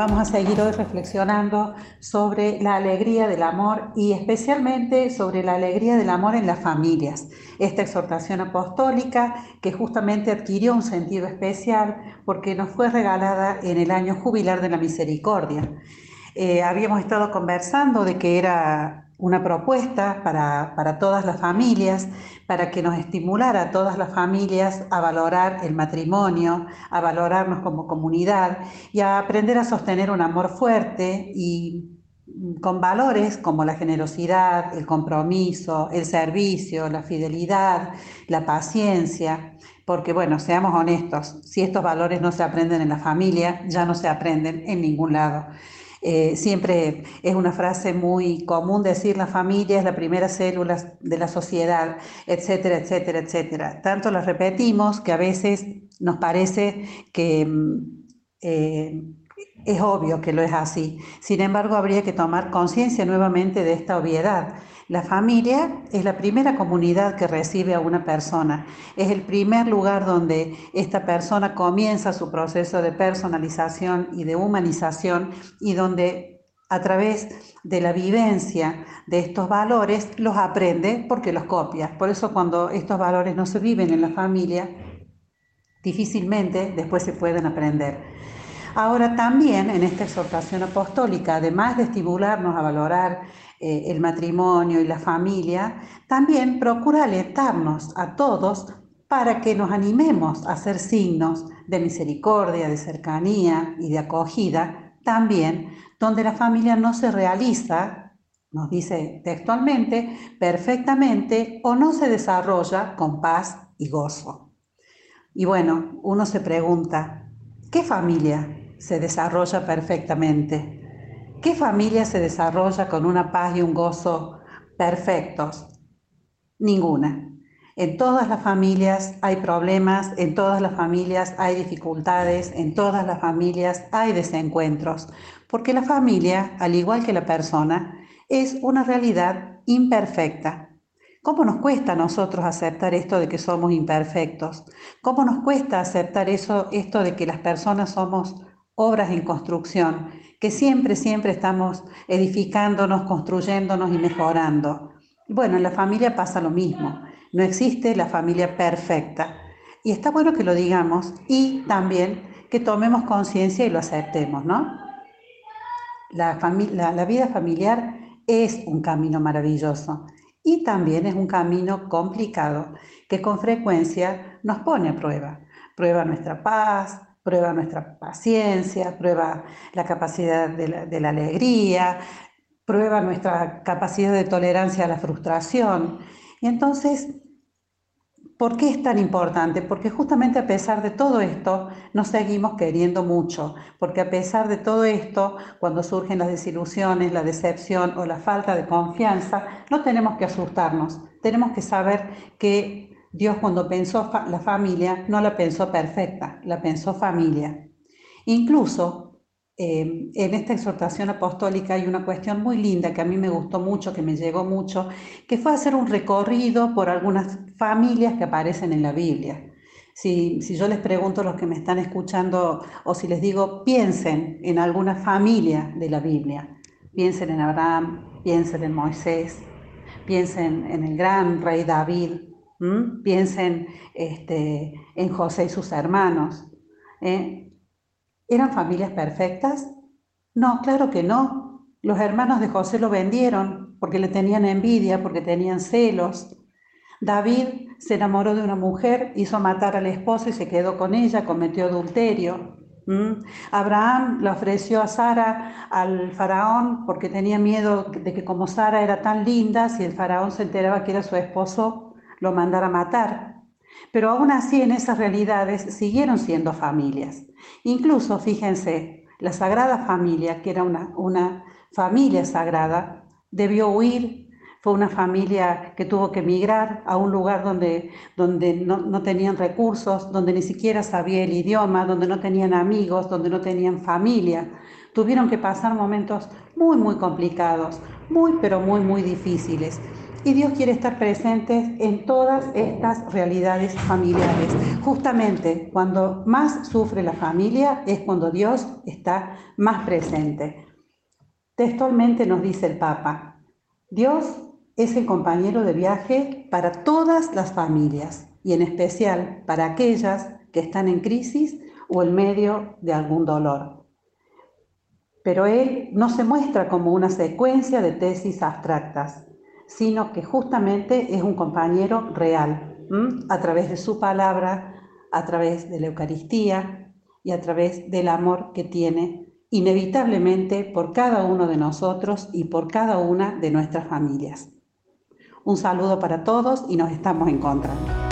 vamos a seguir hoy reflexionando sobre la alegría del amor y especialmente sobre la alegría del amor en las familias. Esta exhortación apostólica que justamente adquirió un sentido especial porque nos fue regalada en el año jubilar de la misericordia. Eh, habíamos estado conversando de que era una propuesta para, para, todas las familias, para que nos estimulara a todas las familias a valorar el matrimonio, a valorarnos como comunidad y a aprender a sostener un amor fuerte y con valores como la generosidad, el compromiso, el servicio, la fidelidad, la paciencia, porque bueno, seamos honestos, si estos valores no se aprenden en la familia, ya no se aprenden en ningún lado. Eh, siempre es una frase muy común decir la familia es la primera célula de la sociedad, etcétera, etcétera, etcétera. Tanto la repetimos que a veces nos parece que mm, eh, es obvio que lo es así. Sin embargo, habría que tomar conciencia nuevamente de esta obviedad. La familia es la primera comunidad que recibe a una persona, es el primer lugar donde esta persona comienza su proceso de personalización y de humanización y donde a través de la vivencia de estos valores los aprende porque los copia. Por eso cuando estos valores no se viven en la familia, difícilmente después se pueden aprender. Ahora también en esta exhortación apostólica, además de estimularnos a valorar eh, el matrimonio y la familia, también procura alentarnos a todos para que nos animemos a ser signos de misericordia, de cercanía y de acogida, también donde la familia no se realiza, nos dice textualmente, perfectamente o no se desarrolla con paz y gozo. Y bueno, uno se pregunta, ¿qué familia se desarrolla perfectamente? ¿Qué familia se desarrolla con una paz y un gozo perfectos? Ninguna. En todas las familias hay problemas, en todas las familias hay dificultades, en todas las familias hay desencuentros, porque la familia, al igual que la persona, es una realidad imperfecta. ¿Cómo nos cuesta a nosotros aceptar esto de que somos imperfectos? ¿Cómo nos cuesta aceptar eso, esto de que las personas somos obras en construcción, que siempre, siempre estamos edificándonos, construyéndonos y mejorando. Bueno, en la familia pasa lo mismo. No existe la familia perfecta. Y está bueno que lo digamos y también que tomemos conciencia y lo aceptemos, ¿no? La, la, vida familiar es un camino maravilloso y también es un camino complicado que con frecuencia nos pone a prueba. Prueba nuestra paz, prueba nuestra paciencia, prueba la capacidad de la, alegría, prueba nuestra capacidad de tolerancia a la frustración. Y entonces, ¿por qué es tan importante? Porque justamente a pesar de todo esto, nos seguimos queriendo mucho, porque a pesar de todo esto, cuando surgen las desilusiones, la decepción o la falta de confianza, no tenemos que asustarnos, tenemos que saber que Dios cuando pensó la familia no la pensó perfecta, la pensó familia. Incluso eh, en esta exhortación apostólica hay una cuestión muy linda que a mí me gustó mucho, que me llegó mucho, que fue hacer un recorrido por algunas familias que aparecen en la Biblia. Si, si, yo les pregunto a los que me están escuchando o si les digo, piensen en alguna familia de la Biblia, piensen en Abraham, piensen en Moisés, piensen en el gran rey David, Piensen este, en José y sus hermanos. ¿eh? ¿Eran familias perfectas? No, claro que no. Los hermanos de José lo vendieron porque le tenían envidia, porque tenían celos. David se enamoró de una mujer, hizo matar al esposo y se quedó con ella, cometió adulterio. Abraham le ofreció a Sara al faraón porque tenía miedo de que como Sara era tan linda, si el faraón se enteraba que era su esposo, lo mandara a matar. Pero aún así en esas realidades siguieron siendo familias. Incluso, fíjense, la Sagrada Familia, que era una, una familia sagrada, debió huir. Fue una familia que tuvo que emigrar a un lugar donde, donde no, no tenían recursos, donde ni siquiera sabía el idioma, donde no tenían amigos, donde no tenían familia. Tuvieron que pasar momentos muy, muy complicados, muy, pero muy, muy difíciles. Y Dios quiere estar presente en todas estas realidades familiares. Justamente cuando más sufre la familia es cuando Dios está más presente. Textualmente nos dice el Papa, Dios es el compañero de viaje para todas las familias y en especial para aquellas que están en crisis o en medio de algún dolor. Pero Él no se muestra como una secuencia de tesis abstractas, sino que justamente es un compañero real, a través de su palabra, a través de la Eucaristía y a través del amor que tiene inevitablemente por cada uno de nosotros y por cada una de nuestras familias. Un saludo para todos y nos estamos encontrando.